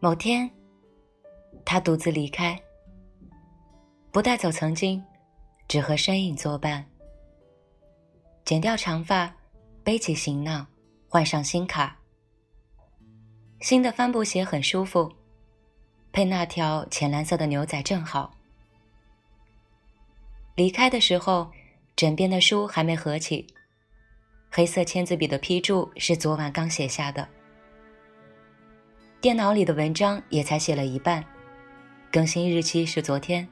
某天，他独自离开，不带走曾经，只和身影作伴。剪掉长发，背起行囊，换上新卡。新的帆布鞋很舒服，配那条浅蓝色的牛仔正好。离开的时候，枕边的书还没合起，黑色签字笔的批注是昨晚刚写下的。电脑里的文章也才写了一半，更新日期是昨天。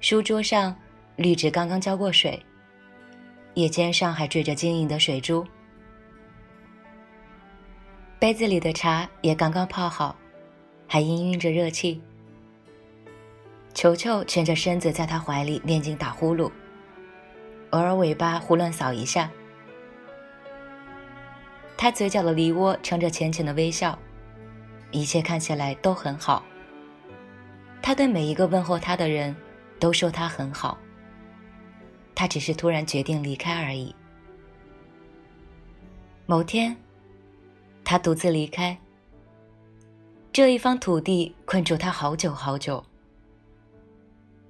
书桌上绿植刚刚浇过水，叶尖上还缀着晶莹的水珠。杯子里的茶也刚刚泡好，还氤氲着热气。球球蜷着身子在他怀里念经打呼噜，偶尔尾巴胡乱扫一下。他嘴角的梨涡撑着浅浅的微笑，一切看起来都很好。他对每一个问候他的人，都说他很好。他只是突然决定离开而已。某天，他独自离开。这一方土地困住他好久好久。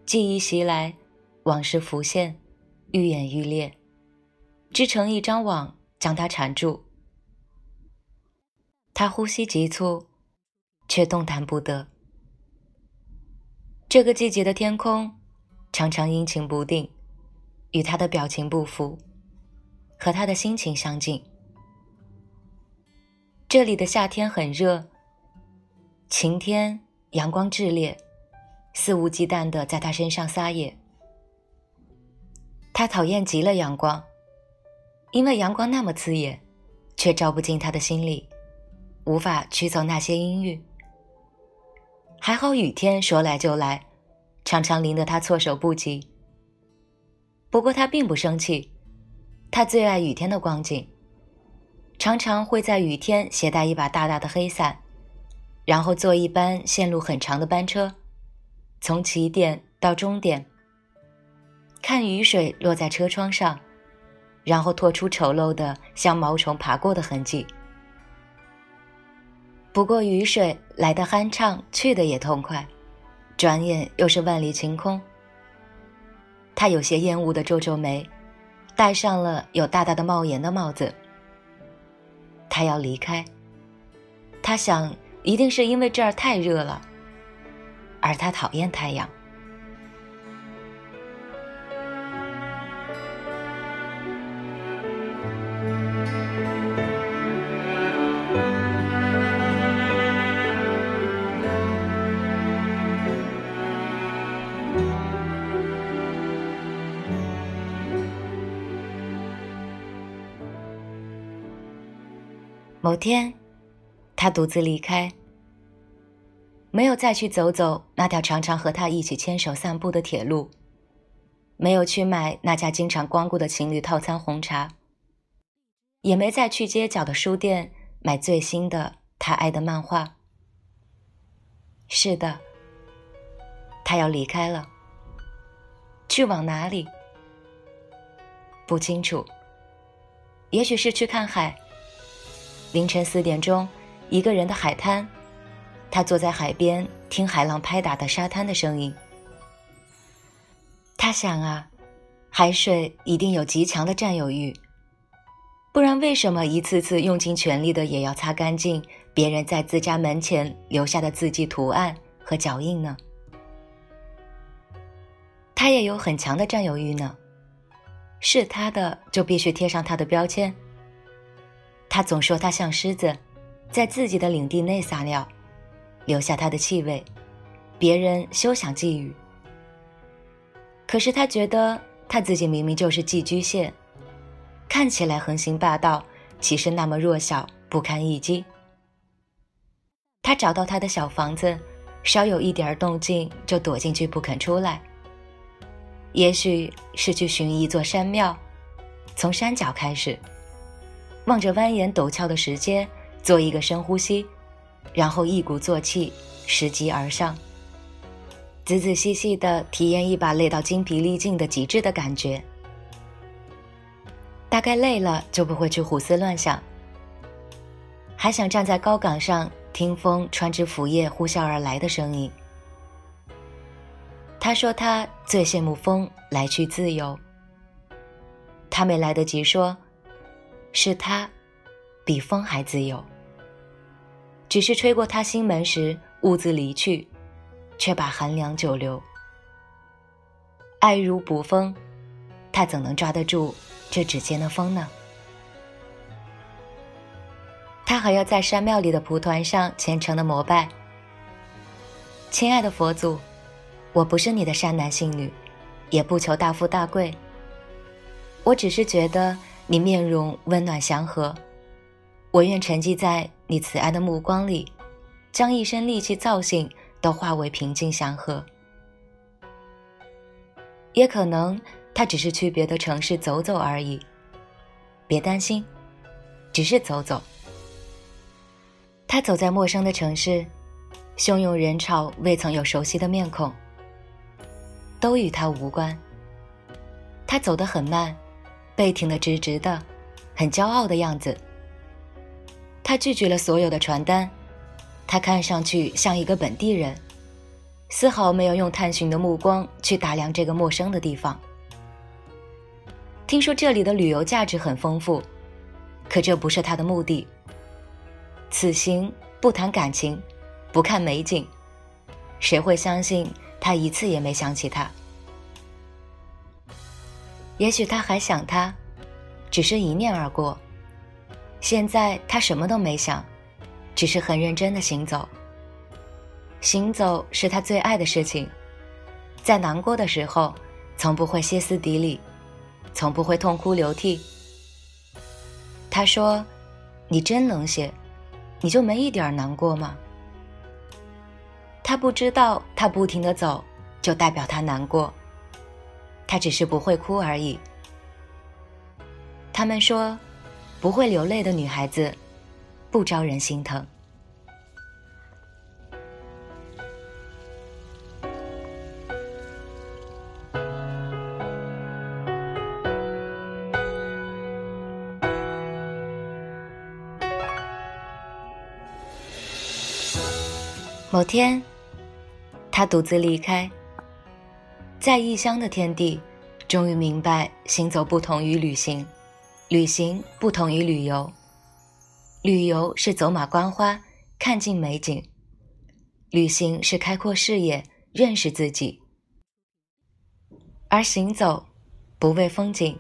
记忆袭来，往事浮现，愈演愈烈，织成一张网，将他缠住。他呼吸急促，却动弹不得。这个季节的天空常常阴晴不定，与他的表情不符，和他的心情相近。这里的夏天很热，晴天阳光炽烈，肆无忌惮的在他身上撒野。他讨厌极了阳光，因为阳光那么刺眼，却照不进他的心里。无法驱走那些阴郁。还好雨天说来就来，常常淋得他措手不及。不过他并不生气，他最爱雨天的光景。常常会在雨天携带一把大大的黑伞，然后坐一班线路很长的班车，从起点到终点，看雨水落在车窗上，然后拖出丑陋的像毛虫爬过的痕迹。不过雨水来的酣畅，去的也痛快，转眼又是万里晴空。他有些厌恶的皱皱眉，戴上了有大大的帽檐的帽子。他要离开。他想，一定是因为这儿太热了，而他讨厌太阳。某天，他独自离开，没有再去走走那条常常和他一起牵手散步的铁路，没有去买那家经常光顾的情侣套餐红茶，也没再去街角的书店买最新的他爱的漫画。是的，他要离开了，去往哪里？不清楚，也许是去看海。凌晨四点钟，一个人的海滩，他坐在海边听海浪拍打的沙滩的声音。他想啊，海水一定有极强的占有欲，不然为什么一次次用尽全力的也要擦干净别人在自家门前留下的字迹图案和脚印呢？他也有很强的占有欲呢，是他的就必须贴上他的标签。他总说他像狮子，在自己的领地内撒尿，留下他的气味，别人休想觊觎。可是他觉得他自己明明就是寄居蟹，看起来横行霸道，其实那么弱小不堪一击。他找到他的小房子，稍有一点动静就躲进去不肯出来。也许是去寻一座山庙，从山脚开始。望着蜿蜒陡峭的石阶，做一个深呼吸，然后一鼓作气拾级而上，仔仔细细的体验一把累到精疲力尽的极致的感觉。大概累了就不会去胡思乱想，还想站在高岗上听风穿枝拂叶呼啸而来的声音。他说他最羡慕风来去自由。他没来得及说，是他比风还自由。只是吹过他心门时，兀自离去，却把寒凉久留。爱如捕风，他怎能抓得住这指尖的风呢？他还要在山庙里的蒲团上虔诚的膜拜。亲爱的佛祖，我不是你的善男信女，也不求大富大贵。我只是觉得你面容温暖祥和，我愿沉寂在你慈爱的目光里，将一身戾气造性都化为平静祥和。也可能他只是去别的城市走走而已，别担心，只是走走。他走在陌生的城市，汹涌人潮未曾有熟悉的面孔，都与他无关。他走得很慢，背挺得直直的，很骄傲的样子。他拒绝了所有的传单，他看上去像一个本地人。丝毫没有用探寻的目光去打量这个陌生的地方。听说这里的旅游价值很丰富，可这不是他的目的。此行不谈感情，不看美景，谁会相信他一次也没想起他？也许他还想他，只是一念而过。现在他什么都没想，只是很认真的行走。行走是他最爱的事情，在难过的时候，从不会歇斯底里，从不会痛哭流涕。他说：“你真冷血，你就没一点难过吗？”他不知道，他不停的走，就代表他难过。他只是不会哭而已。他们说，不会流泪的女孩子，不招人心疼。某天，他独自离开，在异乡的天地，终于明白：行走不同于旅行，旅行不同于旅游。旅游是走马观花，看尽美景；旅行是开阔视野，认识自己。而行走，不为风景，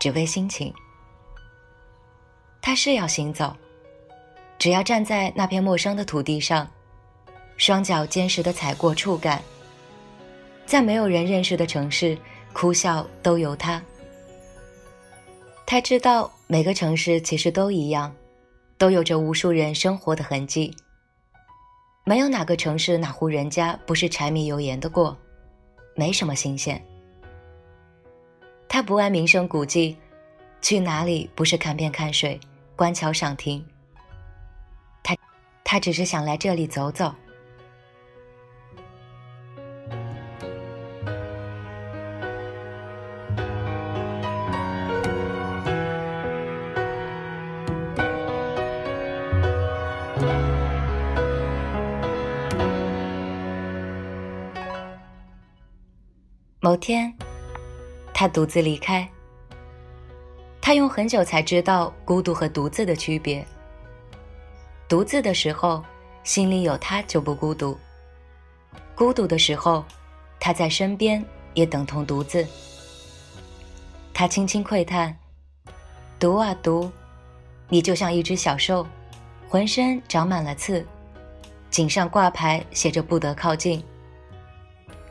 只为心情。他是要行走，只要站在那片陌生的土地上。双脚坚实的踩过触感，在没有人认识的城市，哭笑都由他。他知道每个城市其实都一样，都有着无数人生活的痕迹。没有哪个城市哪户人家不是柴米油盐的过，没什么新鲜。他不爱名胜古迹，去哪里不是看遍看水，观桥赏亭。他，他只是想来这里走走。天，他独自离开。他用很久才知道孤独和独自的区别。独自的时候，心里有他就不孤独；孤独的时候，他在身边也等同独自。他轻轻喟叹：“独啊独，你就像一只小兽，浑身长满了刺，颈上挂牌写着不得靠近。”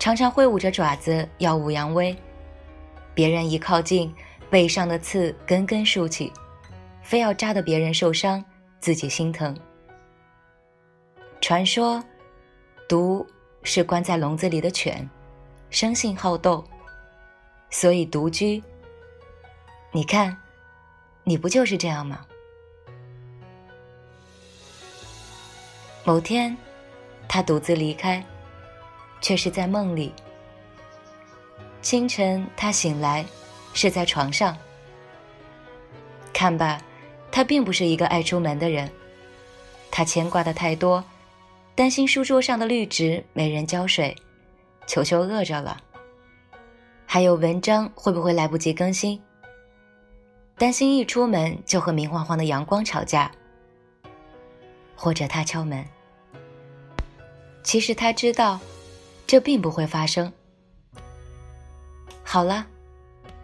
常常挥舞着爪子耀武扬威，别人一靠近，背上的刺根根竖起，非要扎得别人受伤，自己心疼。传说，独是关在笼子里的犬，生性好斗，所以独居。你看，你不就是这样吗？某天，他独自离开。却是在梦里。清晨，他醒来，是在床上。看吧，他并不是一个爱出门的人。他牵挂的太多，担心书桌上的绿植没人浇水，球球饿着了，还有文章会不会来不及更新，担心一出门就和明晃晃的阳光吵架，或者他敲门。其实他知道，这并不会发生。好了，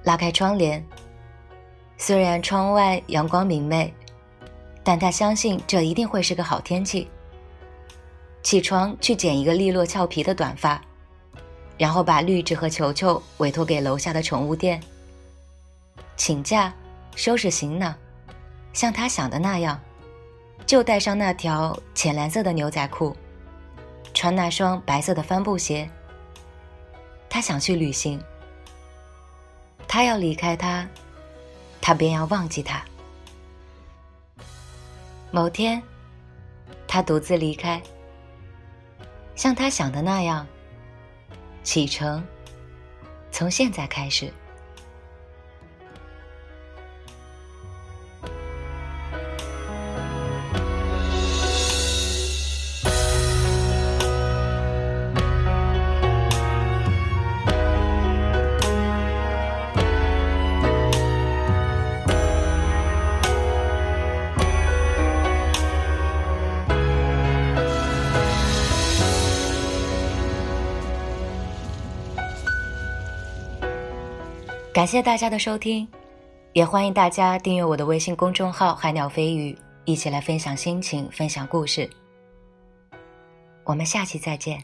拉开窗帘。虽然窗外阳光明媚，但他相信这一定会是个好天气。起床去剪一个利落俏皮的短发，然后把绿植和球球委托给楼下的宠物店。请假，收拾行囊，像他想的那样，就带上那条浅蓝色的牛仔裤。穿那双白色的帆布鞋。他想去旅行。他要离开他，他便要忘记他。某天，他独自离开，像他想的那样，启程，从现在开始。感谢大家的收听，也欢迎大家订阅我的微信公众号“海鸟飞鱼”，一起来分享心情，分享故事。我们下期再见。